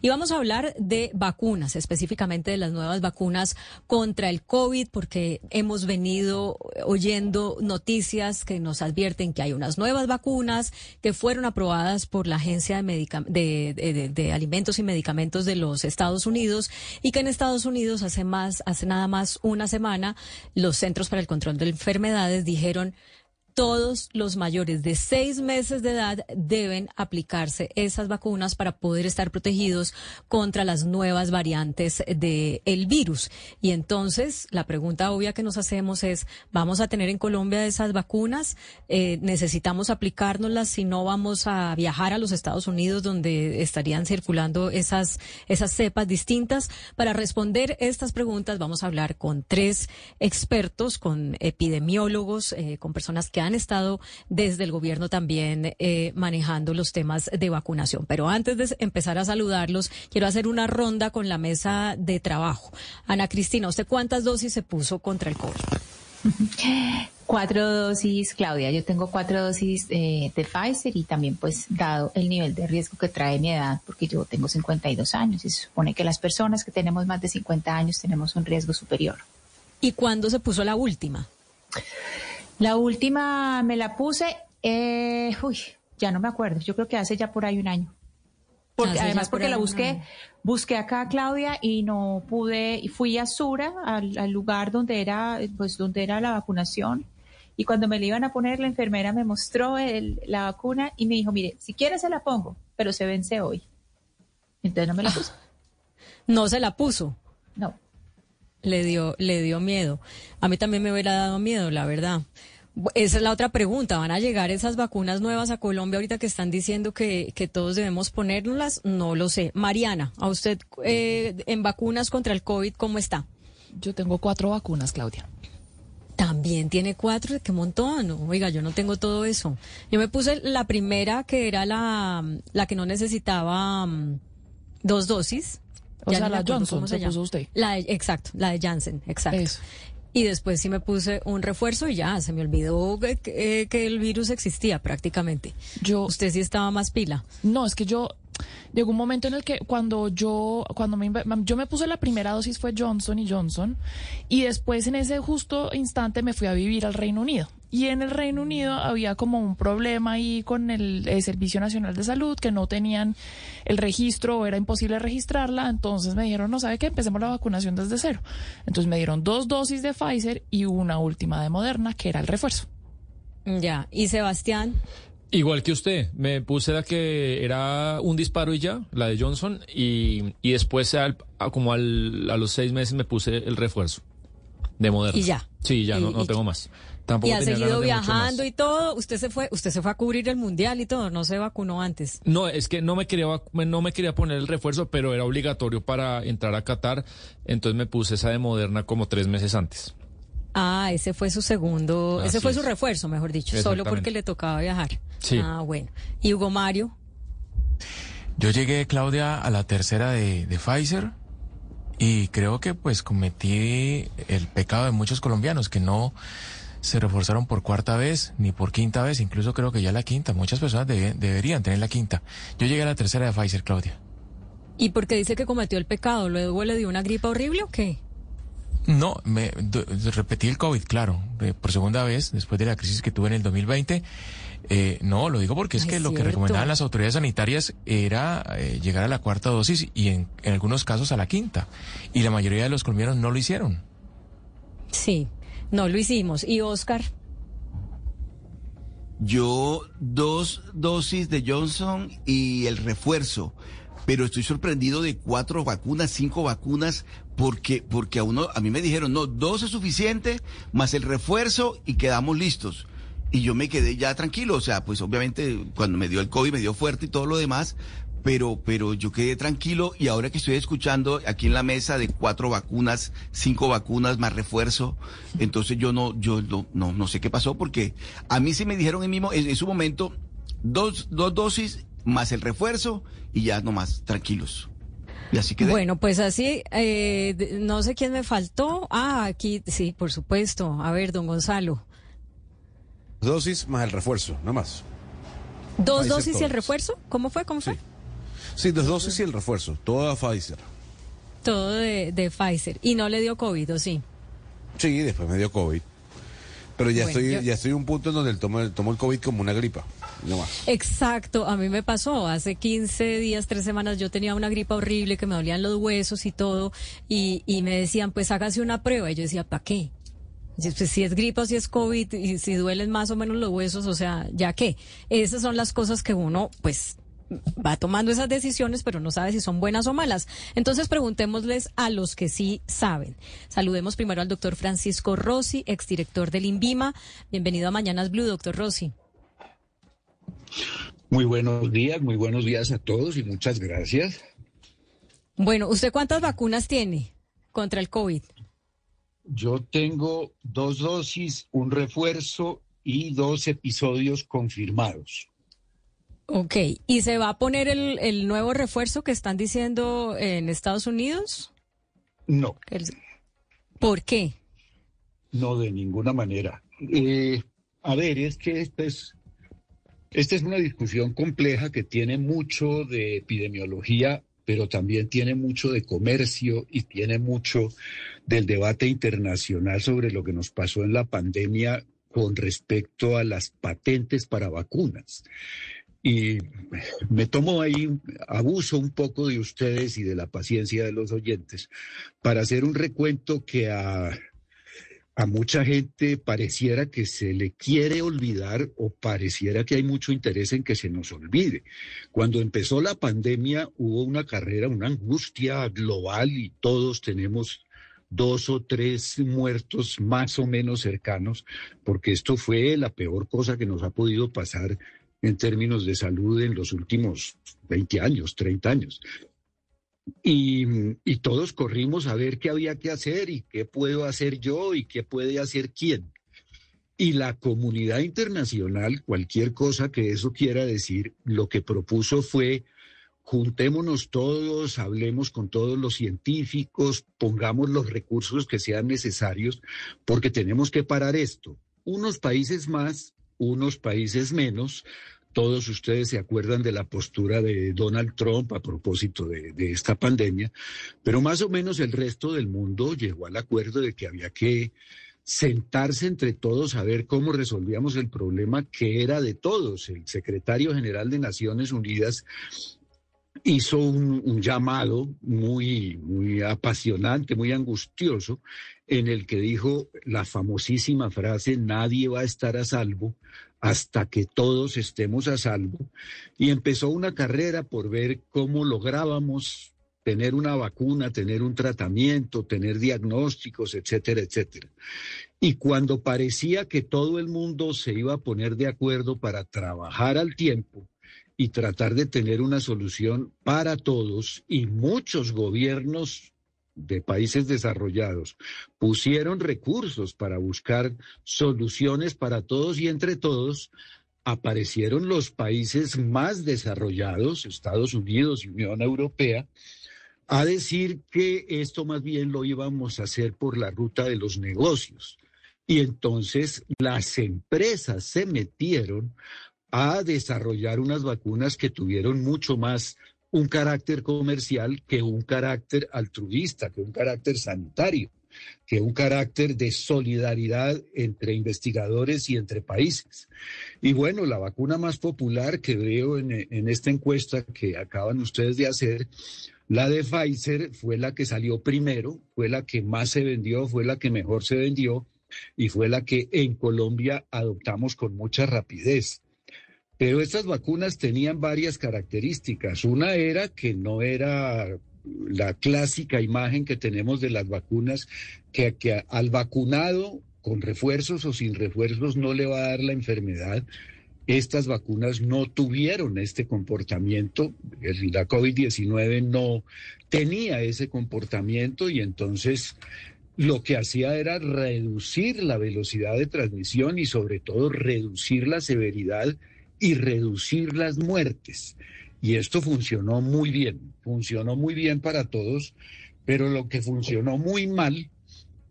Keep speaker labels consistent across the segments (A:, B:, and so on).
A: Y vamos a hablar de vacunas, específicamente de las nuevas vacunas contra el COVID, porque hemos venido oyendo noticias que nos advierten que hay unas nuevas vacunas que fueron aprobadas por la Agencia de, de, Alimentos y Medicamentos de los Estados Unidos y que en Estados Unidos hace más, hace nada más una semana, los Centros para el Control de Enfermedades dijeron todos los mayores de seis meses de edad deben aplicarse esas vacunas para poder estar protegidos contra las nuevas variantes del el virus. Y entonces, la pregunta obvia que nos hacemos es, ¿vamos a tener en Colombia esas vacunas? Eh, ¿Necesitamos aplicárnoslas si no vamos a viajar a los Estados Unidos donde estarían circulando esas, esas cepas distintas? Para responder estas preguntas vamos a hablar con tres expertos, con epidemiólogos, eh, con personas que han han estado desde el gobierno también eh, manejando los temas de vacunación. Pero antes de empezar a saludarlos, quiero hacer una ronda con la mesa de trabajo. Ana Cristina, ¿usted cuántas dosis se puso contra el COVID?
B: Cuatro dosis, Claudia. Yo tengo cuatro dosis eh, de Pfizer y también, pues, dado el nivel de riesgo que trae mi edad, porque yo tengo 52 años y se supone que las personas que tenemos más de 50 años tenemos un riesgo superior.
A: ¿Y cuándo se puso la última?
B: La última me la puse, eh, uy, ya no me acuerdo, yo creo que hace ya por ahí un año. Porque, además porque la busqué, busqué acá a Claudia y no pude, y fui a Sura, al, lugar donde era, pues donde era la vacunación. Y cuando me la iban a poner, la enfermera me mostró la vacuna y me dijo, mire, si quiere se la pongo, pero se vence hoy. Entonces no me la puse.
A: no se la puso.
B: No
A: le dio, le dio miedo. A mí también me hubiera dado miedo, la verdad. Esa es la otra pregunta. ¿Van a llegar esas vacunas nuevas a Colombia ahorita que están diciendo que, que todos debemos ponérnoslas? No lo sé. Mariana, a usted eh, en vacunas contra el COVID, ¿cómo está?
C: Yo tengo cuatro vacunas, Claudia.
A: También tiene cuatro, qué montón. Oiga, yo no tengo todo eso. Yo me puse la primera que era la, la que no necesitaba mm, dos dosis
C: o sea, la Johnson se, puso usted.
A: La exacto, la de Janssen, exacto. Y después sí me puse un refuerzo y ya, se me olvidó que, que, el virus existía prácticamente. Yo, Usted sí estaba más pila.
C: No, es que yo llegó un momento en el que cuando yo cuando me, yo me puse la primera dosis fue Johnson y Johnson y después en ese justo instante me fui a vivir al Reino Unido. Y en el Reino Unido había como un problema ahí con el, Servicio Nacional de Salud, que no tenían el registro o era imposible registrarla. Entonces me dijeron, no sabe qué, empecemos la vacunación desde cero. Entonces me dieron dos dosis de Pfizer y una última de Moderna, que era el refuerzo.
A: Ya, y Sebastián.
D: Igual que usted, me puse la que era un disparo y ya, la de Johnson, y, y después como al, a los seis meses me puse el refuerzo de Moderna.
A: Y ya.
D: Sí, ya, no, no tengo más
A: y ha seguido viajando y todo. Usted se fue, usted se fue a cubrir el mundial y todo. No se vacunó antes.
D: No, es que no me quería no me quería poner el refuerzo, pero era obligatorio para entrar a Qatar. Entonces me puse esa de Moderna como tres meses antes.
A: Ah, ese fue su segundo, ese fue su refuerzo, mejor dicho, solo porque le tocaba viajar.
D: Sí.
A: Ah, bueno. ¿Y Hugo Mario?
E: Yo llegué, Claudia, a la tercera de, de Pfizer y creo que pues cometí el pecado de muchos colombianos que no se reforzaron por cuarta vez ni por quinta vez, incluso creo que ya la quinta. Muchas personas deberían tener la quinta. Yo llegué a la tercera de Pfizer, Claudia.
A: ¿Y por qué dice que cometió el pecado? ¿Luego le dio una gripa horrible o qué?
E: No, me repetí el COVID, claro, por segunda vez, después de la crisis que tuve en el 2020. Eh, no, lo digo porque es que lo que recomendaban las autoridades sanitarias era eh, llegar a la cuarta dosis y en, en algunos casos a la quinta. Y la mayoría de los colombianos no lo hicieron.
A: Sí, no lo hicimos. ¿Y Oscar?
F: Yo dos dosis de Johnson y el refuerzo, pero estoy sorprendido de cuatro vacunas, cinco vacunas, porque porque a uno a mí me dijeron no dos es suficiente más el refuerzo y quedamos listos y yo me quedé ya tranquilo, o sea, pues obviamente cuando me dio el COVID me dio fuerte y todo lo demás, pero, pero yo quedé tranquilo y ahora que estoy escuchando aquí en la mesa de cuatro vacunas, cinco vacunas más refuerzo, entonces yo no, yo no, no, sé qué pasó porque a mí sí me dijeron en, mismo, en, su momento dos, dos dosis más el refuerzo y ya nomás tranquilos. Y así quedé.
A: Bueno, pues así, eh, no sé quién me faltó. Ah, aquí, sí, por supuesto. A ver, don Gonzalo.
G: Dosis más el refuerzo, no más.
A: ¿Dos dosis y el refuerzo? ¿Cómo fue? ¿Cómo fue?
G: Sí, dos dosis y el refuerzo, todo a Pfizer.
A: Todo de, de Pfizer. ¿Y no le dio COVID o sí?
G: Sí, después me dio COVID. Pero ya estoy ya estoy en un punto en donde tomo, tomo el COVID como una gripa. No más.
A: Exacto, a mí me pasó hace 15 días, tres semanas, yo tenía una gripa horrible que me dolían los huesos y todo, y, y me decían, pues hágase una prueba. Y yo decía, ¿para qué? Pues, si es gripa, si es COVID, y si duelen más o menos los huesos, o sea, ¿ya qué? Esas son las cosas que uno, pues, va tomando esas decisiones, pero no sabe si son buenas o malas. Entonces preguntémosles a los que sí saben. Saludemos primero al doctor Francisco Rossi, exdirector del INVIMA. Bienvenido a Mañanas Blue, doctor Rossi.
H: Muy buenos días, muy buenos días a todos y muchas gracias.
A: Bueno, ¿usted cuántas vacunas tiene contra el COVID?
H: Yo tengo dos dosis, un refuerzo y dos episodios confirmados.
A: Ok, ¿y se va a poner el, nuevo refuerzo que están diciendo en Estados Unidos?
H: No.
A: ¿Por qué?
H: No, de ninguna manera. Eh, a ver, es que esta es, esta es una discusión compleja que tiene mucho de epidemiología pero también tiene mucho de comercio y tiene mucho del debate internacional sobre lo que nos pasó en la pandemia con respecto a las patentes para vacunas. Y me tomo ahí, abuso un poco de ustedes y de la paciencia de los oyentes para hacer un recuento que a a mucha gente pareciera que se le quiere olvidar o pareciera que hay mucho interés en que se nos olvide. Cuando empezó la pandemia hubo una carrera, una angustia global y todos tenemos dos o tres muertos más o menos cercanos, porque esto fue la peor cosa que nos ha podido pasar en términos de salud en los últimos 20 años, 30 años. Y, todos corrimos a ver qué había que hacer y qué puedo hacer yo y qué puede hacer quién. Y la comunidad internacional, cualquier cosa que eso quiera decir, lo que propuso fue juntémonos todos, hablemos con todos los científicos, pongamos los recursos que sean necesarios, porque tenemos que parar esto. Unos países más, unos países menos, todos ustedes se acuerdan de la postura de Donald Trump a propósito de, esta pandemia, pero más o menos el resto del mundo llegó al acuerdo de que había que sentarse entre todos a ver cómo resolvíamos el problema que era de todos. El secretario general de Naciones Unidas hizo un, llamado muy, muy apasionante, muy angustioso, en el que dijo la famosísima frase, nadie va a estar a salvo hasta que todos estemos a salvo. Y empezó una carrera por ver cómo lográbamos tener una vacuna, tener un tratamiento, tener diagnósticos, etcétera, etcétera. Y cuando parecía que todo el mundo se iba a poner de acuerdo para trabajar al tiempo y tratar de tener una solución para todos, y muchos gobiernos de países desarrollados pusieron recursos para buscar soluciones para todos y entre todos aparecieron los países más desarrollados, Estados Unidos y Unión Europea, a decir que esto más bien lo íbamos a hacer por la ruta de los negocios. Y entonces las empresas se metieron a desarrollar unas vacunas que tuvieron mucho más un carácter comercial que un carácter altruista, que un carácter sanitario, que un carácter de solidaridad entre investigadores y entre países. Y bueno, la vacuna más popular que veo en, en esta encuesta que acaban ustedes de hacer, la de Pfizer, fue la que salió primero, fue la que más se vendió, fue la que mejor se vendió y fue la que en Colombia adoptamos con mucha rapidez. Pero estas vacunas tenían varias características. Una era que no era la clásica imagen que tenemos de las vacunas, que, al vacunado con refuerzos o sin refuerzos no le va a dar la enfermedad. Estas vacunas no tuvieron este comportamiento, la COVID-19 no tenía ese comportamiento y entonces lo que hacía era reducir la velocidad de transmisión y sobre todo reducir la severidad y reducir las muertes. Y esto funcionó muy bien, funcionó muy bien para todos, pero lo que funcionó muy mal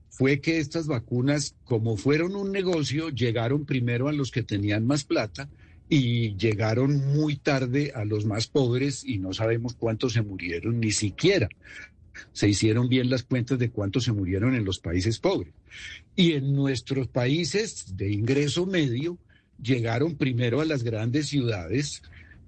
H: fue que estas vacunas, como fueron un negocio, llegaron primero a los que tenían más plata y llegaron muy tarde a los más pobres y no sabemos cuántos se murieron ni siquiera. Se hicieron bien las cuentas de cuántos se murieron en los países pobres. Y en nuestros países de ingreso medio llegaron primero a las grandes ciudades.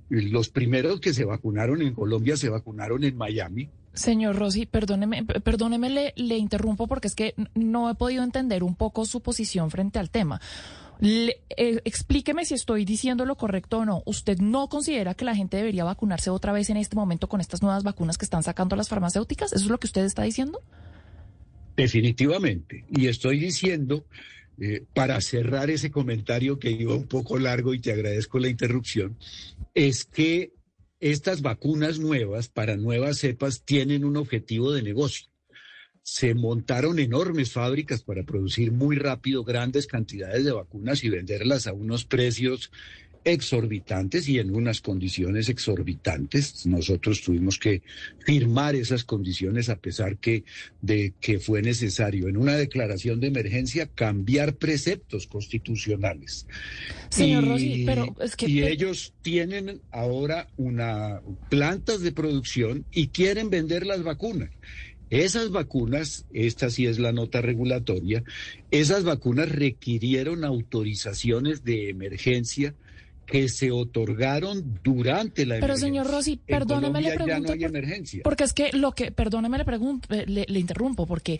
H: Los primeros que se vacunaron en Colombia se vacunaron en Miami.
C: Señor Rossi, perdóneme, perdóneme, le, le interrumpo porque es que no he podido entender un poco su posición frente al tema. Le, eh, explíqueme si estoy diciendo lo correcto o no. ¿Usted no considera que la gente debería vacunarse otra vez en este momento con estas nuevas vacunas que están sacando las farmacéuticas? ¿Eso es lo que usted está diciendo?
H: Definitivamente. Y estoy diciendo, eh, para cerrar ese comentario que iba un poco largo y te agradezco la interrupción, es que estas vacunas nuevas para nuevas cepas tienen un objetivo de negocio. Se montaron enormes fábricas para producir muy rápido grandes cantidades de vacunas y venderlas a unos precios exorbitantes y en unas condiciones exorbitantes. Nosotros tuvimos que firmar esas condiciones a pesar que de que fue necesario en una declaración de emergencia cambiar preceptos constitucionales.
C: Señor Rossi, pero es que
H: y ellos tienen ahora una plantas de producción y quieren vender las vacunas. Esas vacunas, esta sí es la nota regulatoria, esas vacunas requirieron autorizaciones de emergencia que se otorgaron durante la
C: Pero señor Rossi, perdóneme le pregunto. Porque es que lo que, perdóneme le pregunto, eh, le, interrumpo, porque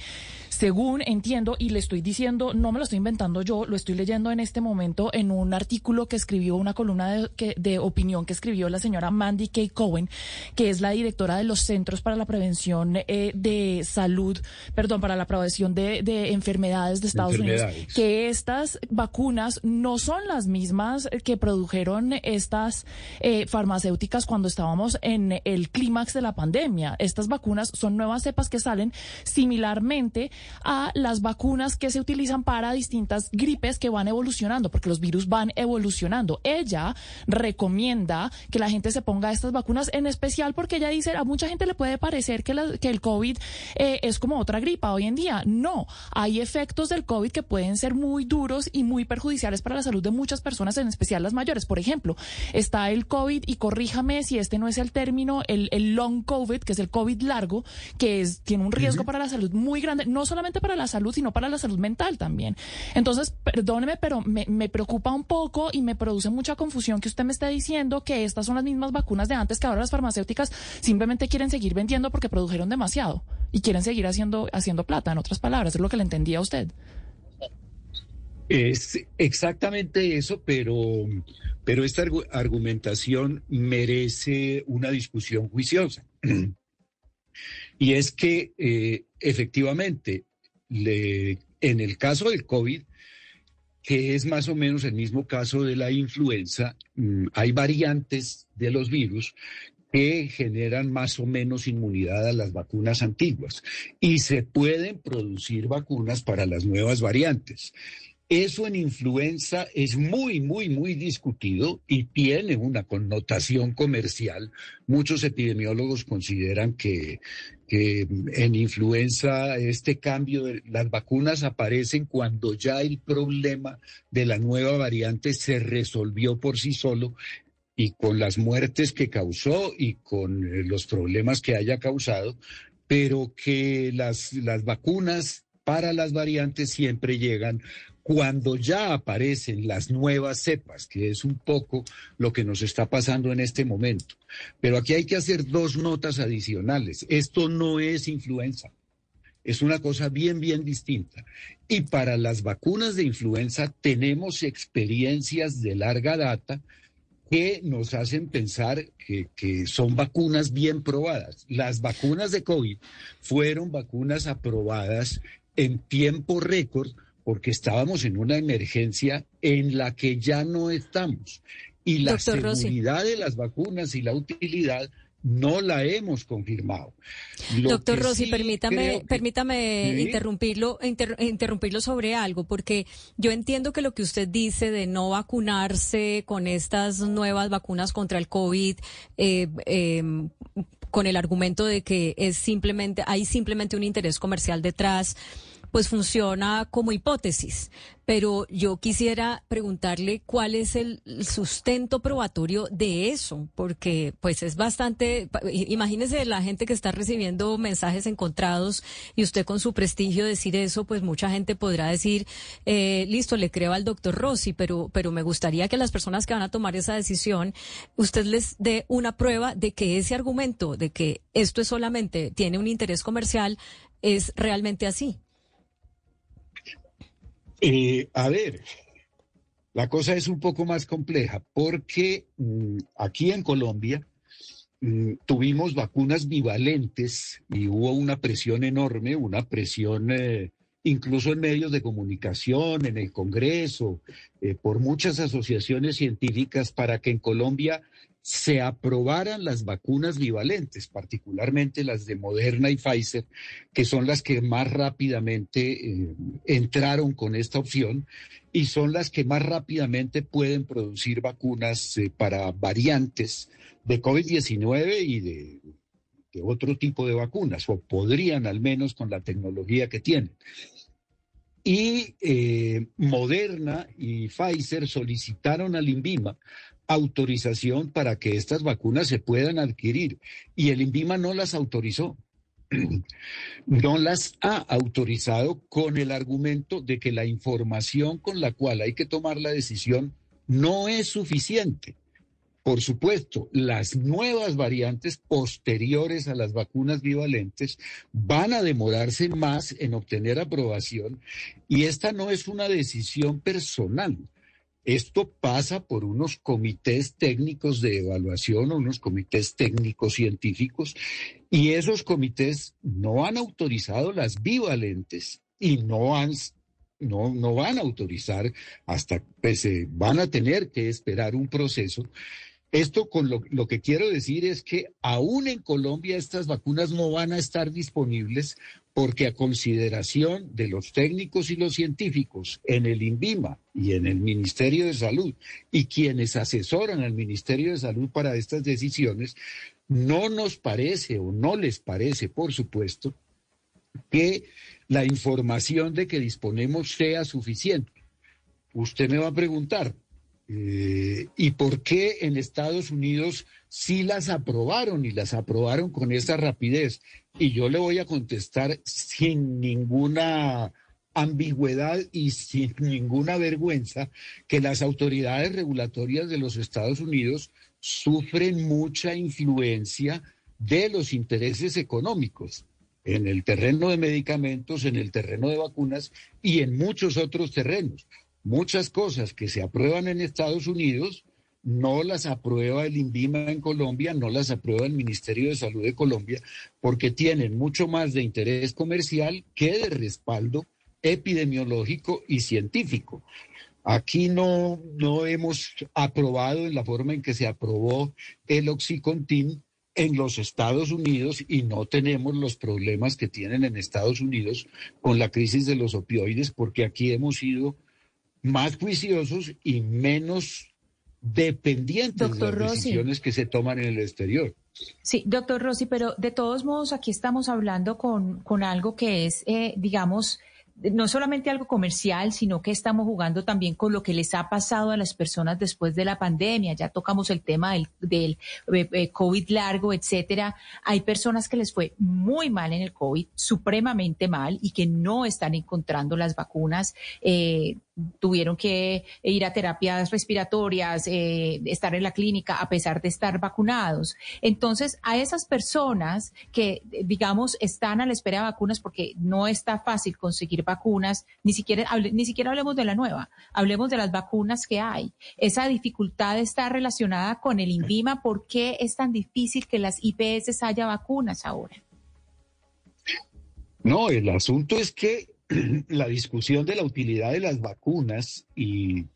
C: según entiendo y le estoy diciendo, no me lo estoy inventando yo, lo estoy leyendo en este momento en un artículo que escribió, una columna de, que, de opinión que escribió la señora Mandy K. Cohen, que es la directora de los Centros para la Prevención eh, de Salud, perdón, para la prevención de, de enfermedades de Estados Unidos, que estas vacunas no son las mismas que produjeron estas eh, farmacéuticas cuando estábamos en el clímax de la pandemia. Estas vacunas son nuevas cepas que salen similarmente a las vacunas que se utilizan para distintas gripes que van evolucionando, porque los virus van evolucionando. Ella recomienda que la gente se ponga estas vacunas, en especial porque ella dice, a mucha gente le puede parecer que, que el COVID eh, es como otra gripa hoy en día. No, hay efectos del COVID que pueden ser muy duros y muy perjudiciales para la salud de muchas personas, en especial las mayores. Por ejemplo, está el COVID y corríjame si este no es el término, el, long COVID, que es el COVID largo, que es, tiene un riesgo para la salud muy grande, no solamente para la salud, sino para la salud mental también. Entonces, perdóneme, pero me, me preocupa un poco y me produce mucha confusión que usted me esté diciendo que estas son las mismas vacunas de antes que ahora las farmacéuticas simplemente quieren seguir vendiendo porque produjeron demasiado y quieren seguir haciendo, haciendo plata, en otras palabras, es lo que le entendía a usted.
H: Es exactamente eso, pero, pero esta argumentación merece una discusión juiciosa. y es que eh, efectivamente, en el caso del COVID, que es más o menos el mismo caso de la influenza, mm, hay variantes de los virus que generan más o menos inmunidad a las vacunas antiguas y se pueden producir vacunas para las nuevas variantes. Eso en influenza es muy, muy, muy discutido y tiene una connotación comercial. Muchos epidemiólogos consideran que, en influenza este cambio de las vacunas aparecen cuando ya el problema de la nueva variante se resolvió por sí solo y con las muertes que causó y con eh, los problemas que haya causado, pero que las, las vacunas para las variantes siempre llegan cuando ya aparecen las nuevas cepas, que es un poco lo que nos está pasando en este momento. Pero aquí hay que hacer dos notas adicionales. Esto no es influenza. Es una cosa bien, bien distinta. Y para las vacunas de influenza tenemos experiencias de larga data que nos hacen pensar que, son vacunas bien probadas. Las vacunas de COVID fueron vacunas aprobadas en tiempo récord porque estábamos en una emergencia en la que ya no estamos. Y la seguridad de las vacunas y la utilidad no la hemos confirmado.
A: Doctor Rossi, permítame, permítame interrumpirlo, interrumpirlo sobre algo, porque yo entiendo que lo que usted dice de no vacunarse con estas nuevas vacunas contra el COVID, eh, em, con el argumento de que es simplemente, hay simplemente un interés comercial detrás pues funciona como hipótesis. Pero yo quisiera preguntarle cuál es el sustento probatorio de eso, porque pues es bastante, imagínese la gente que está recibiendo mensajes encontrados y usted con su prestigio decir eso, pues mucha gente podrá decir, eh, listo, le creo al doctor Rossi, pero, pero me gustaría que las personas que van a tomar esa decisión, usted les dé una prueba de que ese argumento de que esto es solamente tiene un interés comercial es realmente así.
H: Eh, a ver, la cosa es un poco más compleja porque mm, aquí en Colombia mm, tuvimos vacunas bivalentes y hubo una presión enorme, una presión eh, incluso en medios de comunicación, en el Congreso, eh, por muchas asociaciones científicas para que en Colombia se aprobaran las vacunas bivalentes, particularmente las de Moderna y Pfizer, que son las que más rápidamente eh, entraron con esta opción y son las que más rápidamente pueden producir vacunas eh, para variantes de COVID-19 y de, otro tipo de vacunas, o podrían al menos con la tecnología que tienen. Y eh, Moderna y Pfizer solicitaron al INVIMA autorización para que estas vacunas se puedan adquirir y el INVIMA no las autorizó. No las ha autorizado con el argumento de que la información con la cual hay que tomar la decisión no es suficiente. Por supuesto, las nuevas variantes posteriores a las vacunas bivalentes van a demorarse más en obtener aprobación y esta no es una decisión personal. Esto pasa por unos comités técnicos de evaluación o unos comités técnicos científicos y esos comités no han autorizado las bivalentes y no han no, no van a autorizar hasta pues, van a tener que esperar un proceso. Esto con lo, lo, que quiero decir es que aún en Colombia estas vacunas no van a estar disponibles porque a consideración de los técnicos y los científicos en el INVIMA y en el Ministerio de Salud y quienes asesoran al Ministerio de Salud para estas decisiones, no nos parece o no les parece, por supuesto, que la información de que disponemos sea suficiente. Usted me va a preguntar, eh, ¿Y por qué en Estados Unidos sí las aprobaron y las aprobaron con esa rapidez? Y yo le voy a contestar sin ninguna ambigüedad y sin ninguna vergüenza que las autoridades regulatorias de los Estados Unidos sufren mucha influencia de los intereses económicos en el terreno de medicamentos, en el terreno de vacunas y en muchos otros terrenos muchas cosas que se aprueban en Estados Unidos no las aprueba el INVIMA en Colombia, no las aprueba el Ministerio de Salud de Colombia, porque tienen mucho más de interés comercial que de respaldo epidemiológico y científico. Aquí no, no hemos aprobado en la forma en que se aprobó el Oxycontin en los Estados Unidos y no tenemos los problemas que tienen en Estados Unidos con la crisis de los opioides, porque aquí hemos sido más juiciosos y menos dependientes de las decisiones que se toman en el exterior.
B: Sí, doctor Rossi, pero de todos modos aquí estamos hablando con, con algo que es, eh, digamos, no solamente algo comercial, sino que estamos jugando también con lo que les ha pasado a las personas después de la pandemia. Ya tocamos el tema del, eh, eh, COVID largo, etcétera. Hay personas que les fue muy mal en el COVID, supremamente mal, y que no están encontrando las vacunas. Eh, tuvieron que ir a terapias respiratorias, estar en la clínica a pesar de estar vacunados. Entonces, a esas personas que, digamos, están a la espera de vacunas porque no está fácil conseguir vacunas, ni siquiera, ni siquiera hablemos de la nueva, hablemos de las vacunas que hay. Esa dificultad está relacionada con el INVIMA. ¿Por qué es tan difícil que las IPS haya vacunas ahora?
H: No, el asunto es que la discusión de la utilidad de las vacunas y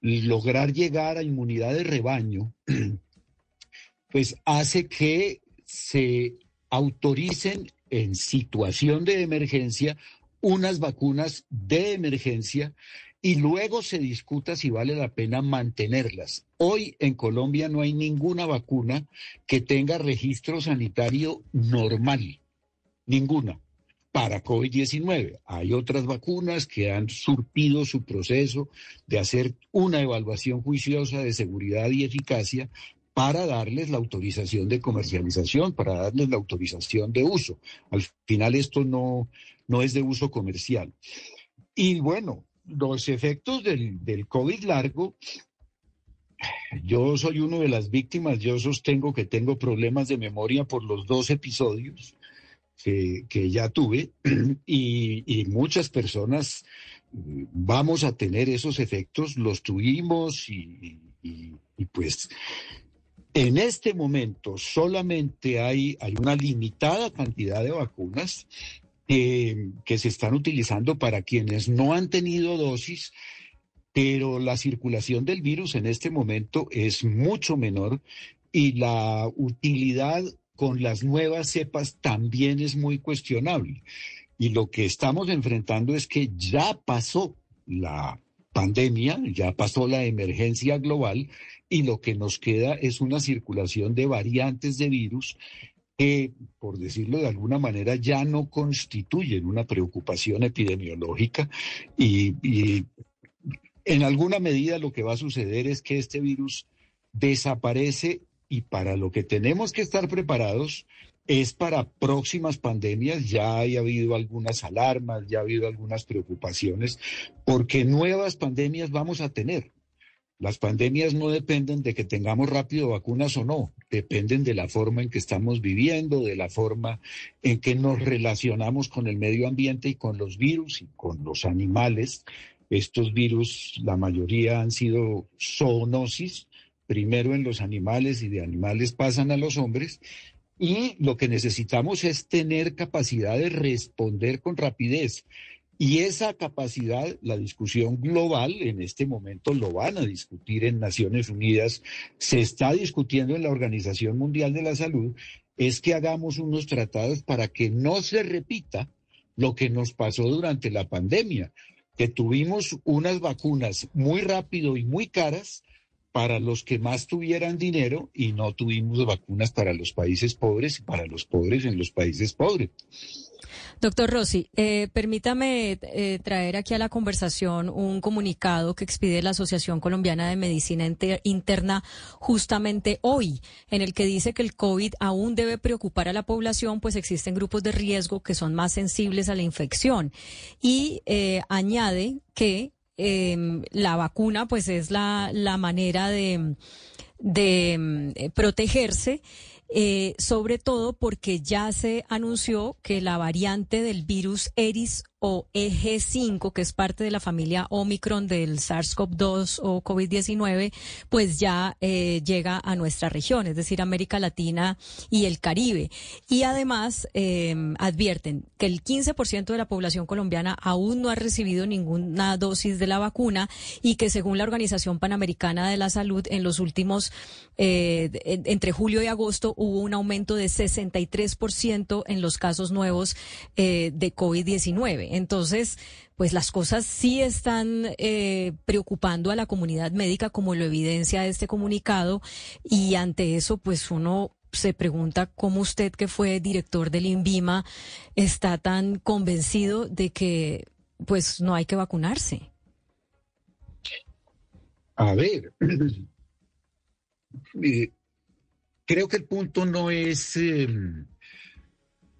H: lograr llegar a inmunidad de rebaño, pues hace que se autoricen en situación de emergencia unas vacunas de emergencia y luego se discuta si vale la pena mantenerlas. Hoy en Colombia no hay ninguna vacuna que tenga registro sanitario normal, ninguna para COVID-19. Hay otras vacunas que han surtido su proceso de hacer una evaluación juiciosa de seguridad y eficacia para darles la autorización de comercialización, para darles la autorización de uso. Al final esto no, no es de uso comercial. Y bueno, los efectos del, del COVID largo yo soy uno de las víctimas, yo sostengo que tengo problemas de memoria por los dos episodios que, ya tuve y, muchas personas vamos a tener esos efectos, los tuvimos y, pues en este momento solamente hay, hay una limitada cantidad de vacunas eh, que se están utilizando para quienes no han tenido dosis pero la circulación del virus en este momento es mucho menor y la utilidad con las nuevas cepas también es muy cuestionable. Y lo que estamos enfrentando es que ya pasó la pandemia, ya pasó la emergencia global y lo que nos queda es una circulación de variantes de virus que, por decirlo de alguna manera, ya no constituyen una preocupación epidemiológica y, y en alguna medida lo que va a suceder es que este virus desaparece y para lo que tenemos que estar preparados es para próximas pandemias. Ya ha habido algunas alarmas, ya ha habido algunas preocupaciones, porque nuevas pandemias vamos a tener. Las pandemias no dependen de que tengamos rápido vacunas o no, dependen de la forma en que estamos viviendo, de la forma en que nos relacionamos con el medio ambiente y con los virus y con los animales estos virus, la mayoría han sido zoonosis, primero en los animales y de animales pasan a los hombres. Y lo que necesitamos es tener capacidad de responder con rapidez. Y esa capacidad, la discusión global, en este momento lo van a discutir en Naciones Unidas, se está discutiendo en la Organización Mundial de la Salud, es que hagamos unos tratados para que no se repita lo que nos pasó durante la pandemia, que tuvimos unas vacunas muy rápido y muy caras para los que más tuvieran dinero y no tuvimos vacunas para los países pobres y para los pobres en los países pobres.
A: Doctor Rossi, eh, permítame eh, traer aquí a la conversación un comunicado que expide la Asociación Colombiana de Medicina Interna justamente hoy, en el que dice que el COVID aún debe preocupar a la población, pues existen grupos de riesgo que son más sensibles a la infección. Y eh, añade que em, la vacuna, pues es la, la manera de, de em, protegerse eh, sobre todo porque ya se anunció que la variante del virus Eris o EG5, que es parte de la familia Omicron del SARS-CoV-2 o COVID-19, pues ya eh, llega a nuestra región, es decir, América Latina y el Caribe. Y además em, advierten que el 15% de la población colombiana aún no ha recibido ninguna dosis de la vacuna y que según la Organización Panamericana de la Salud, en los últimos, eh, entre julio y agosto, hubo un aumento de 63% en los casos nuevos eh, de COVID-19. Entonces, pues las cosas sí están eh, preocupando a la comunidad médica, como lo evidencia este comunicado, y ante eso, pues uno se pregunta cómo usted, que fue director del INVIMA, está tan convencido de que pues no hay que vacunarse.
H: A ver, eh, creo que el punto no es em,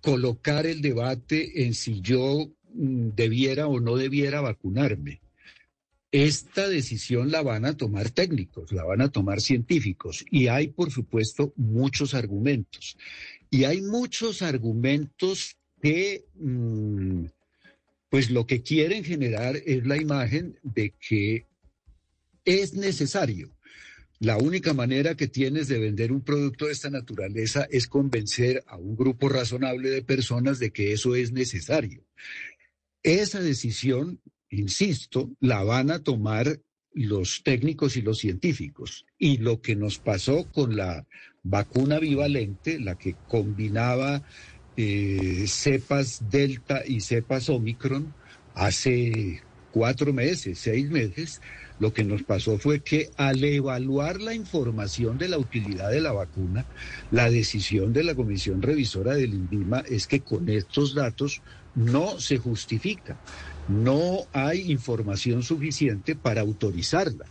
H: colocar el debate en si yo debiera o no debiera vacunarme. Esta decisión la van a tomar técnicos, la van a tomar científicos y hay, por supuesto, muchos argumentos. Y hay muchos argumentos que, mm, pues lo que quieren generar es la imagen de que es necesario. La única manera que tienes de vender un producto de esta naturaleza es convencer a un grupo razonable de personas de que eso es necesario. Esa decisión, insisto, la van a tomar los técnicos y los científicos. Y lo que nos pasó con la vacuna bivalente, la que combinaba eh, cepas delta y cepas omicron, hace cuatro meses, seis meses, Lo que nos pasó fue que al evaluar la información de la utilidad de la vacuna, la decisión de la Comisión Revisora del INVIMA es que con estos datos no se justifica. No hay información suficiente para autorizarla.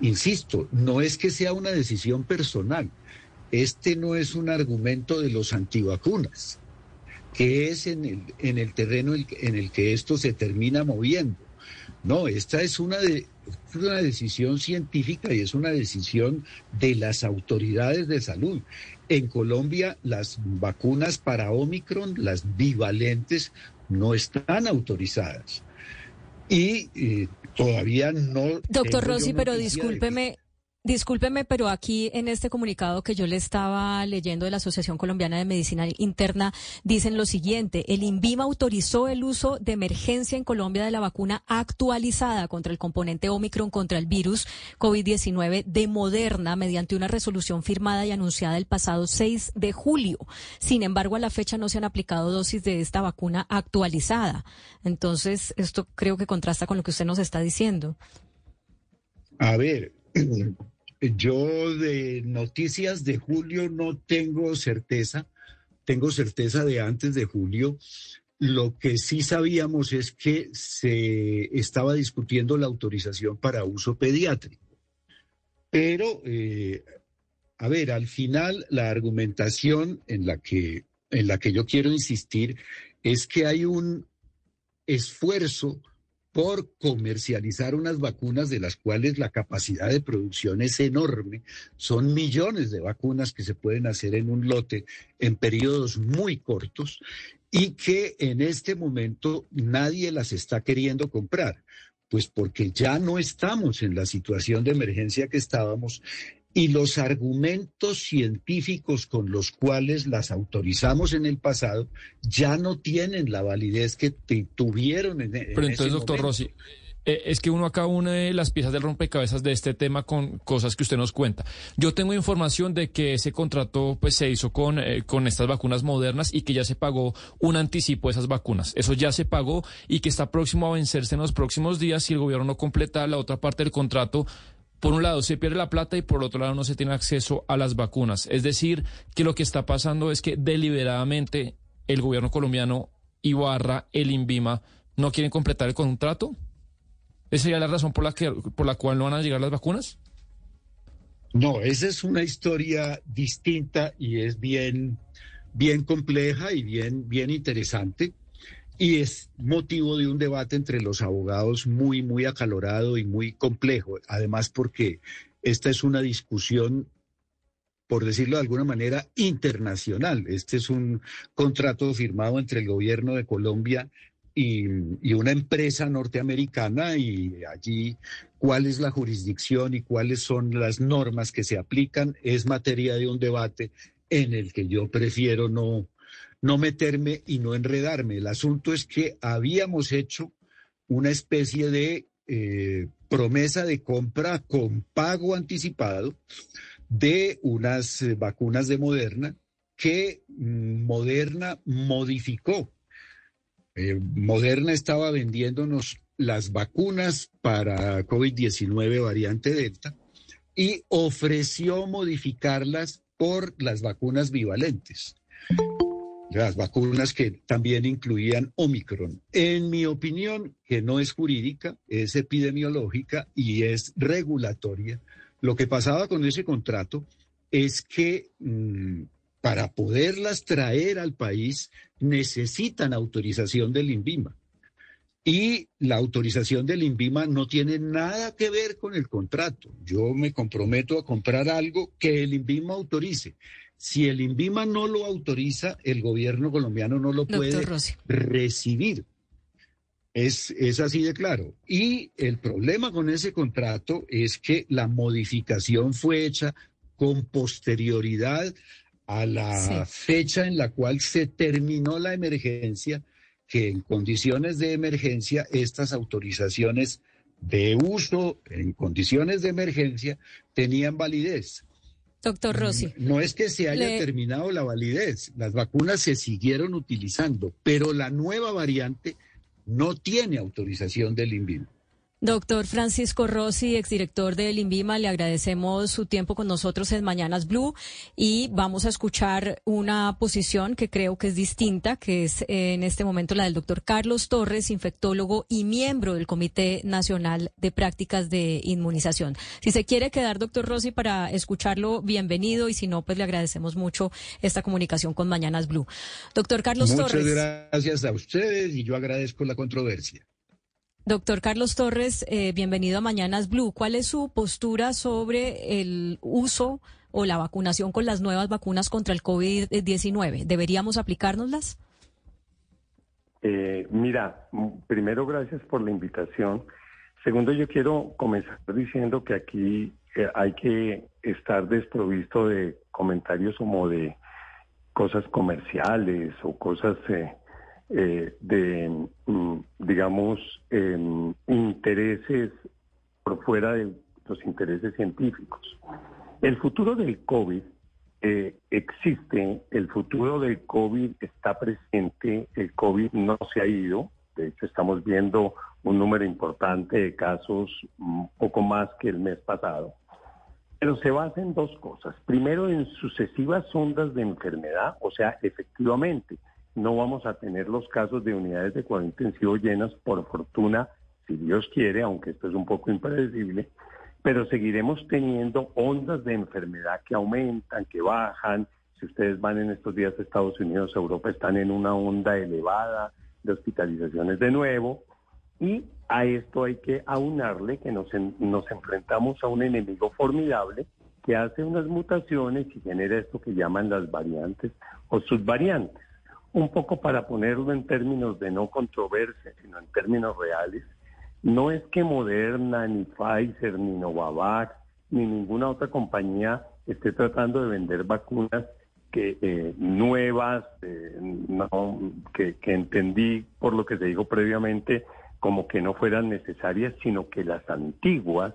H: Insisto, no es que sea una decisión personal. Este no es un argumento de los antivacunas, que es en el, en el terreno en el que esto se termina moviendo. No, esta es una, de, una decisión científica y es una decisión de las autoridades de salud. En Colombia, las vacunas para Omicron, las bivalentes, no están autorizadas. Y eh, todavía no.
A: Doctor Rossi, pero discúlpeme. Discúlpeme, pero aquí en este comunicado que yo le estaba leyendo de la Asociación Colombiana de Medicina Interna, dicen lo siguiente, el INVIMA autorizó el uso de emergencia en Colombia de la vacuna actualizada contra el componente Omicron contra el virus COVID-19 de Moderna mediante una resolución firmada y anunciada el pasado 6 de julio. Sin embargo, a la fecha no se han aplicado dosis de esta vacuna actualizada. Entonces, esto creo que contrasta con lo que usted nos está diciendo.
H: A ver, yo de noticias de julio no tengo certeza, tengo certeza de antes de julio. Lo que sí sabíamos es que se estaba discutiendo la autorización para uso pediátrico. Pero, eh, a ver, al final la argumentación en la que, en la que yo quiero insistir es que hay un esfuerzo por comercializar unas vacunas de las cuales la capacidad de producción es enorme. Son millones de vacunas que se pueden hacer en un lote en periodos muy cortos y que en este momento nadie las está queriendo comprar. Pues porque ya no estamos en la situación de emergencia que estábamos y los argumentos científicos con los cuales las autorizamos en el pasado ya no tienen la validez que tuvieron en,
D: Pero entonces, doctor Rossi, eh, es que uno acá une las piezas del rompecabezas de este tema con cosas que usted nos cuenta. Yo tengo información de que ese contrato pues se hizo con, eh, con estas vacunas modernas y que ya se pagó un anticipo de esas vacunas. Eso ya se pagó y que está próximo a vencerse en los próximos días si el gobierno no completa la otra parte del contrato por un lado se pierde la plata y por otro lado no se tiene acceso a las vacunas. Es decir, que lo que está pasando es que deliberadamente el gobierno colombiano y barra el INVIMA no quieren completar el contrato. ¿Esa sería la razón por la, que, por la cual no van a llegar las vacunas?
H: No, esa es una historia distinta y es bien, bien compleja y bien, bien interesante y es motivo de un debate entre los abogados muy, muy acalorado y muy complejo, además porque esta es una discusión, por decirlo de alguna manera, internacional. Este es un contrato firmado entre el gobierno de Colombia y, y, una empresa norteamericana y allí cuál es la jurisdicción y cuáles son las normas que se aplican es materia de un debate en el que yo prefiero no, no meterme y no enredarme. El asunto es que habíamos hecho una especie de eh, promesa de compra con pago anticipado de unas eh, vacunas de Moderna que mm, Moderna modificó. Eh, Moderna estaba vendiéndonos las vacunas para COVID-19 variante Delta y ofreció modificarlas por las vacunas bivalentes las vacunas que también incluían Omicron. En mi opinión, que no es jurídica, es epidemiológica y es regulatoria, lo que pasaba con ese contrato es que mm, para poderlas traer al país necesitan autorización del INVIMA. Y la autorización del INVIMA no tiene nada que ver con el contrato. Yo me comprometo a comprar algo que el INVIMA autorice. Si el INVIMA no lo autoriza, el gobierno colombiano no lo puede recibir. Es, es, así de claro. Y el problema con ese contrato es que la modificación fue hecha con posterioridad a la fecha en la cual se terminó la emergencia, que en condiciones de emergencia estas autorizaciones de uso en condiciones de emergencia tenían validez.
A: Doctor Rossi.
H: No es que se haya terminado la validez, las vacunas se siguieron utilizando, pero la nueva variante no tiene autorización del INVIMA.
A: Doctor Francisco Rossi, exdirector del INVIMA, le agradecemos su tiempo con nosotros en Mañanas Blue y vamos a escuchar una posición que creo que es distinta, que es en este momento la del doctor Carlos Torres, infectólogo y miembro del Comité Nacional de Prácticas de Inmunización. Si se quiere quedar, doctor Rossi, para escucharlo, bienvenido y si no, pues le agradecemos mucho esta comunicación con Mañanas Blue. Doctor Carlos Torres.
H: Muchas gracias a ustedes y yo agradezco la controversia.
A: Doctor Carlos Torres, eh, bienvenido a Mañanas Blue. ¿Cuál es su postura sobre el uso o la vacunación con las nuevas vacunas contra el COVID-19? ¿Deberíamos aplicárnoslas?
I: Eh, mira, primero gracias por la invitación. Segundo, yo quiero comenzar diciendo que aquí eh, hay que estar desprovisto de comentarios como de cosas comerciales o cosas eh, de, mm, digamos, em, intereses por fuera de los intereses científicos. El futuro del COVID eh, existe, el futuro del COVID está presente, el COVID no se ha ido, de hecho estamos viendo un número importante de casos, un mm, poco más que el mes pasado. Pero se basa en dos cosas. Primero, en sucesivas ondas de enfermedad, o sea, efectivamente, no vamos a tener los casos de unidades de cuidado intensivo llenas, por fortuna, si Dios quiere, aunque esto es un poco impredecible, pero seguiremos teniendo ondas de enfermedad que aumentan, que bajan. Si ustedes van en estos días a Estados Unidos, Europa, están en una onda elevada de hospitalizaciones de nuevo. Y a esto hay que aunarle que nos, nos enfrentamos a un enemigo formidable que hace unas mutaciones y genera esto que llaman las variantes o subvariantes un poco para ponerlo en términos de no controversia, sino en términos reales, no es que Moderna, ni Pfizer, ni Novavax, ni ninguna otra compañía esté tratando de vender vacunas que eh, nuevas, eh, que, que entendí por lo que se dijo previamente, como que no fueran necesarias, sino que las antiguas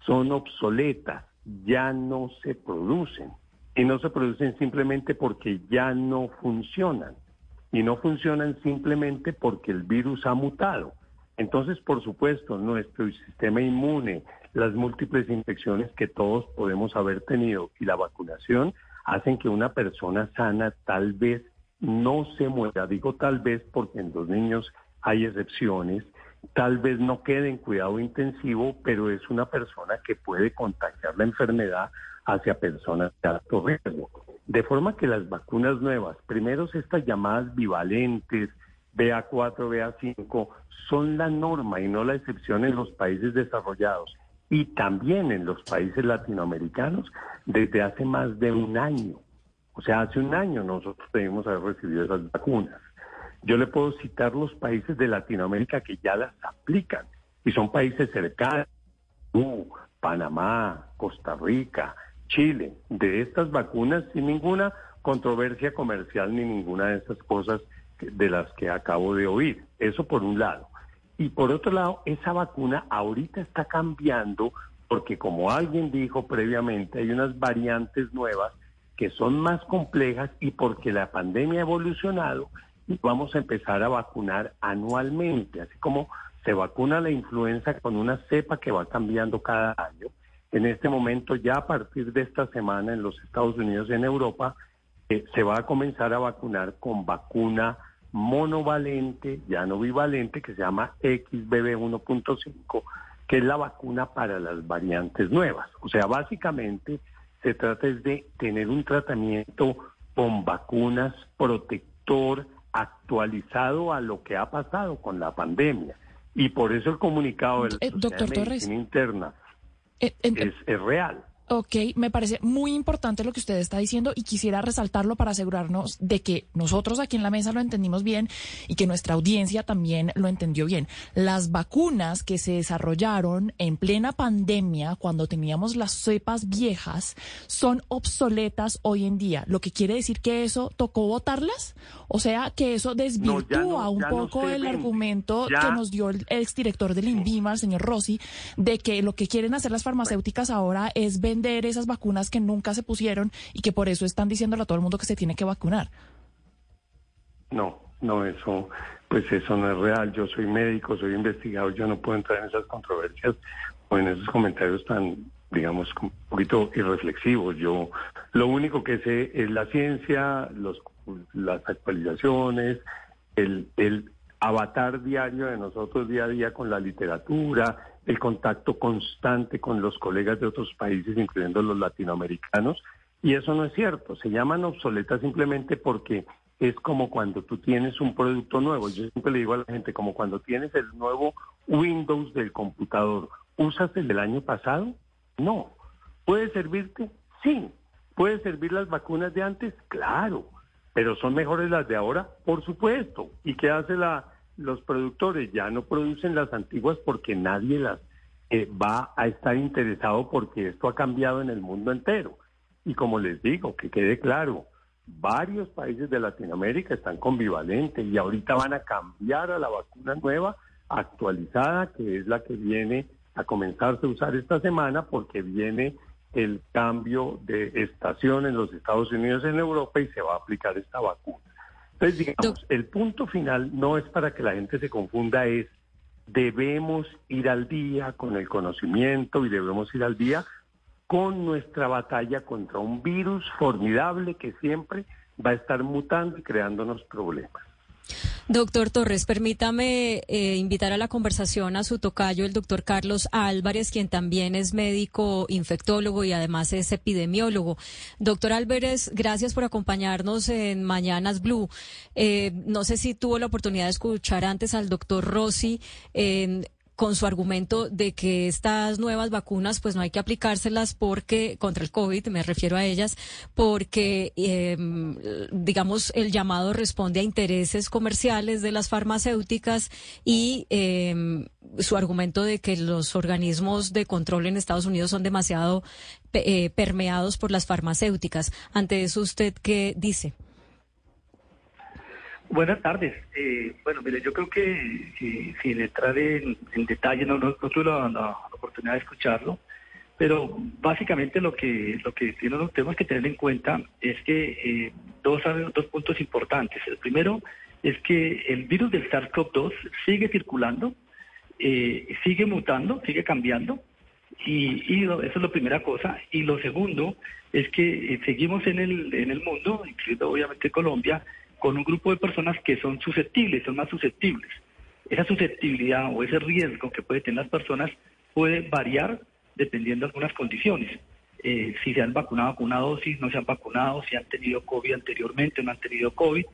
I: son obsoletas, ya no se producen y no se producen simplemente porque ya no funcionan y no funcionan simplemente porque el virus ha mutado. Entonces, por supuesto, nuestro sistema inmune, las múltiples infecciones que todos podemos haber tenido y la vacunación hacen que una persona sana tal vez no se muera. Digo tal vez porque en los niños hay excepciones. Tal vez no quede en cuidado intensivo, pero es una persona que puede contagiar la enfermedad hacia personas de alto riesgo. De forma que las vacunas nuevas, primero estas llamadas bivalentes, BA4, BA5, son la norma y no la excepción en los países desarrollados y también en los países latinoamericanos desde hace más de un año. O sea, hace un año nosotros debemos haber recibido esas vacunas. Yo le puedo citar los países de Latinoamérica que ya las aplican y son países cercanos, Panamá, Costa Rica, Chile de estas vacunas sin ninguna controversia comercial ni ninguna de esas cosas de las que acabo de oír. Eso por un lado. Y por otro lado, esa vacuna ahorita está cambiando porque como alguien dijo previamente, hay unas variantes nuevas que son más complejas y porque la pandemia ha evolucionado y vamos a empezar a vacunar anualmente, así como se vacuna la influenza con una cepa que va cambiando cada año en este momento, ya a partir de esta semana en los Estados Unidos y en Europa, eh, se va a comenzar a vacunar con vacuna monovalente, ya no bivalente, que se llama XBB 1.5, que es la vacuna para las variantes nuevas. O sea, básicamente se trata de tener un tratamiento con vacunas protector actualizado a lo que ha pasado con la pandemia. Y por eso el comunicado de la
C: eh, Doctor Torres.
I: Interna es, es real.
C: Ok, me parece muy importante lo que usted está diciendo y quisiera resaltarlo para asegurarnos de que nosotros aquí en la mesa lo entendimos bien y que nuestra audiencia también lo entendió bien. Las vacunas que se desarrollaron en plena pandemia, cuando teníamos las cepas viejas, son obsoletas hoy en día, lo que quiere decir que eso tocó votarlas, o sea, que eso desvirtúa un poco el argumento que nos dio el exdirector del INVIMA, el señor Rossi, de que lo que quieren hacer las farmacéuticas ahora es ver vender esas vacunas que nunca se pusieron y que por eso están diciéndole a todo el mundo que se tiene que vacunar.
I: No, no, eso, pues eso no es real. Yo soy médico, soy investigador, yo no puedo entrar en esas controversias o en esos comentarios tan, digamos, un poquito irreflexivos. Yo lo único que sé es la ciencia, los, las actualizaciones, el, el avatar diario de nosotros día a día con la literatura, el contacto constante con los colegas de otros países, incluyendo los latinoamericanos. Y eso no es cierto. Se llaman obsoletas simplemente porque es como cuando tú tienes un producto nuevo. Yo siempre le digo a la gente, como cuando tienes el nuevo Windows del computador, ¿usas el del año pasado? No. ¿Puede servirte? Sí. ¿Puede servir las vacunas de antes? Claro. ¿Pero son mejores las de ahora? Por supuesto. ¿Y qué hace la, los productores? Ya no producen las antiguas porque nadie las eh, va a estar interesado porque esto ha cambiado en el mundo entero. Y como les digo, que quede claro, varios países de Latinoamérica están con bivalente y ahorita van a cambiar a la vacuna nueva, actualizada, que es la que viene a comenzarse a usar esta semana porque viene el cambio de estación en los Estados Unidos en Europa y se va a aplicar esta vacuna. Entonces, digamos, el punto final no es para que la gente se confunda, es debemos ir al día con el conocimiento y debemos ir al día con nuestra batalla contra un virus formidable que siempre va a estar mutando y creándonos problemas.
A: Doctor Torres, permítame eh, invitar a la conversación a su tocayo, el doctor Carlos Álvarez, quien también es médico infectólogo y además es epidemiólogo. Doctor Álvarez, gracias por acompañarnos en Mañanas Blue. Eh, no sé si tuvo la oportunidad de escuchar antes al doctor Rossi con su argumento de que estas nuevas vacunas pues no hay que aplicárselas porque contra el COVID, me refiero a ellas, porque em, digamos el llamado responde a intereses comerciales de las farmacéuticas y em, su argumento de que los organismos de control en Estados Unidos son demasiado eh, permeados por las farmacéuticas. Ante eso, ¿usted qué dice?
J: Buenas tardes. Eh, bueno, mire, yo creo que sin entrar en, detalle, no, tuve la, oportunidad de escucharlo, pero básicamente lo que lo que tenemos que tener en cuenta es que eh, dos, dos puntos importantes. El primero es que el virus del SARS-CoV-2 sigue circulando, eh, sigue mutando, sigue cambiando, y, eso es la primera cosa. Y lo segundo es que seguimos en el, en el mundo, incluido obviamente Colombia, con un grupo de personas que son susceptibles, son más susceptibles. Esa susceptibilidad o ese riesgo que puede tener las personas puede variar dependiendo de algunas condiciones. Eh, si se han vacunado con una dosis, no se han vacunado, si han tenido COVID anteriormente no han tenido COVID,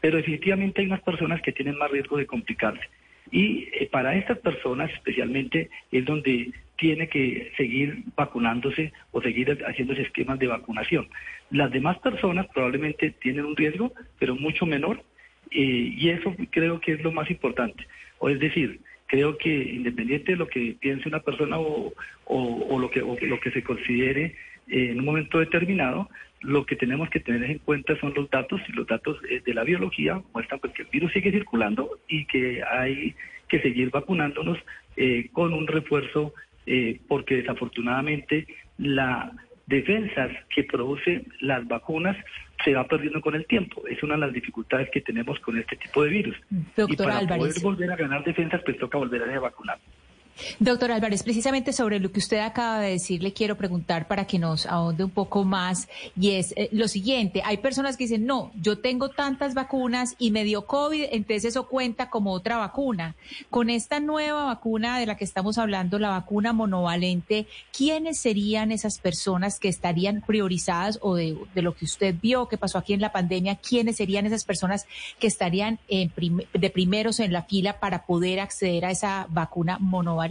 J: pero definitivamente hay unas personas que tienen más riesgo de complicarse. Y eh, para estas personas especialmente es donde tiene que seguir vacunándose o seguir haciéndose esquemas de vacunación. Las demás personas probablemente tienen un riesgo, pero mucho menor, eh, y eso creo que es lo más importante. O es decir, creo que independiente de lo que piense una persona o, lo, que, lo que se considere en un momento determinado, lo que tenemos que tener en cuenta son los datos y los datos eh, de la biología muestran pues, que el virus sigue circulando y que hay que seguir vacunándonos con un refuerzo eh, porque desafortunadamente la defensas que produce las vacunas se va perdiendo con el tiempo. Es una de las dificultades que tenemos con este tipo de virus. y para poder volver a ganar defensas, pues toca volver a vacunar.
B: Doctor Álvarez, precisamente sobre lo que usted acaba de decir, le quiero preguntar para que nos ahonde un poco más. Y es eh, lo siguiente, hay personas que dicen, no, yo tengo tantas vacunas y me dio COVID, entonces eso cuenta como otra vacuna. Con esta nueva vacuna de la que estamos hablando, la vacuna monovalente, ¿quiénes serían esas personas que estarían priorizadas o de, lo que usted vio que pasó aquí en la pandemia, quiénes serían esas personas que estarían de primeros en la fila para poder acceder a esa vacuna monovalente?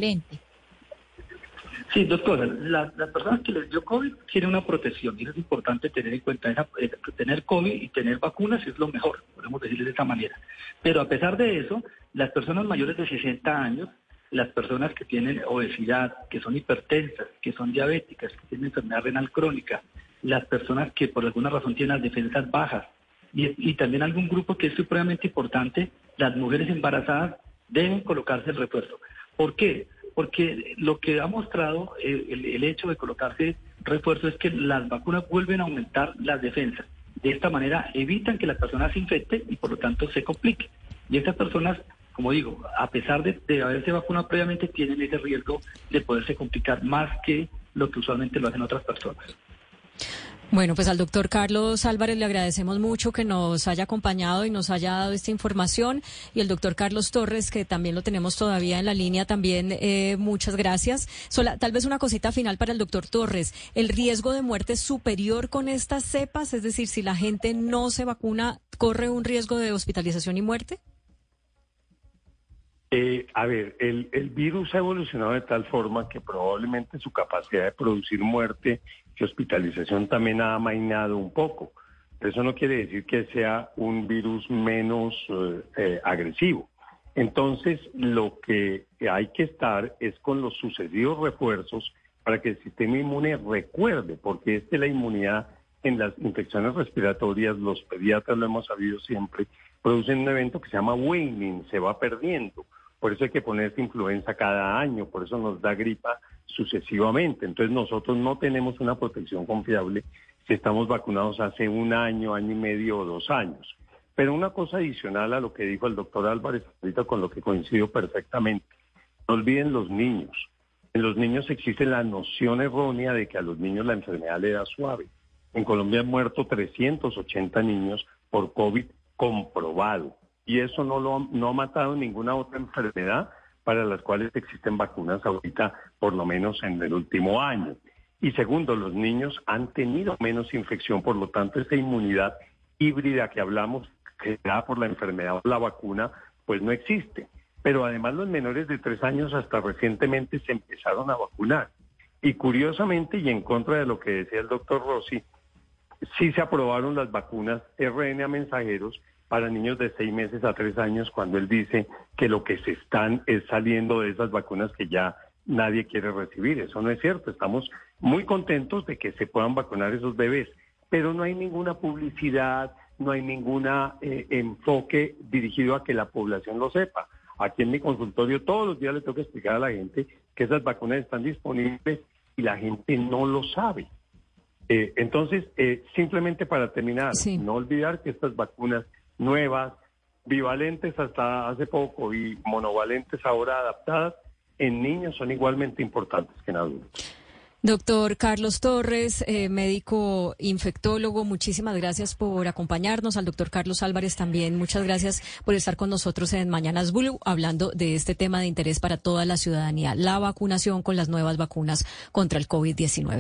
J: Sí, dos cosas. Las, personas que les dio COVID tienen una protección y es importante tener en cuenta. Eh, tener COVID y tener vacunas es lo mejor, podemos decirle de esta manera. Pero a pesar de eso, las personas mayores de 60 años, las personas que tienen obesidad, que son hipertensas, que son diabéticas, que tienen enfermedad renal crónica, las personas que por alguna razón tienen las defensas bajas y, y también algún grupo que es supremamente importante, las mujeres embarazadas deben colocarse el refuerzo. ¿Por qué? Porque lo que ha mostrado el, hecho de colocarse refuerzo es que las vacunas vuelven a aumentar las defensas. De esta manera evitan que la persona se infecte y por lo tanto se complique. Y estas personas, como digo, a pesar de haberse vacunado previamente, tienen ese riesgo de poderse complicar más que lo que usualmente lo hacen otras personas.
A: Bueno, pues al doctor Carlos Álvarez le agradecemos mucho que nos haya acompañado y nos haya dado esta información. Y el doctor Carlos Torres, que también lo tenemos todavía en la línea, también eh, muchas gracias. tal vez una cosita final para el doctor Torres. ¿El riesgo de muerte es superior con estas cepas? Es decir, si la gente no se vacuna, ¿corre un riesgo de hospitalización y muerte?
I: Eh, a ver, el, el, virus ha evolucionado de tal forma que probablemente su capacidad de producir muerte y hospitalización también ha amainado un poco. eso no quiere decir que sea un virus menos eh, eh, agresivo. Entonces, lo que hay que estar es con los sucedidos refuerzos para que el sistema inmune recuerde, porque es que la inmunidad en las infecciones respiratorias, los pediatras lo hemos sabido siempre, producen un evento que se llama waning, se va perdiendo. Por eso hay que ponerse influenza cada año, por eso nos da gripa sucesivamente. Entonces nosotros no tenemos una protección confiable si estamos vacunados hace un año, año y medio o dos años. Pero una cosa adicional a lo que dijo el doctor Álvarez, ahorita con lo que coincido perfectamente, no olviden los niños. En los niños existe la noción errónea de que a los niños la enfermedad le da suave. En Colombia han muerto 380 niños por COVID comprobado. Y eso no, lo, no ha matado ninguna otra enfermedad para las cuales existen vacunas ahorita, por lo menos en el último año. Y segundo, los niños han tenido menos infección, por lo tanto, esa inmunidad híbrida que hablamos, que da por la enfermedad o la vacuna, pues no existe. Pero además los menores de tres años hasta recientemente se empezaron a vacunar. Y curiosamente, y en contra de lo que decía el doctor Rossi, sí se aprobaron las vacunas RNA mensajeros para niños de seis meses a tres años cuando él dice que lo que se están es saliendo de esas vacunas que ya nadie quiere recibir. Eso no es cierto. Estamos muy contentos de que se puedan vacunar esos bebés, pero no hay ninguna publicidad, no hay ningún eh, enfoque dirigido a que la población lo sepa. Aquí en mi consultorio todos los días le tengo que explicar a la gente que esas vacunas están disponibles y la gente no lo sabe. Eh, entonces, eh, simplemente para terminar, no olvidar que estas vacunas nuevas, bivalentes hasta hace poco y monovalentes ahora adaptadas, en niños son igualmente importantes que en adultos.
A: Doctor Carlos Torres, eh, médico infectólogo, muchísimas gracias por acompañarnos. Al doctor Carlos Álvarez también, muchas gracias por estar con nosotros en Mañanas Blue, hablando de este tema de interés para toda la ciudadanía, la vacunación con las nuevas vacunas contra el COVID-19.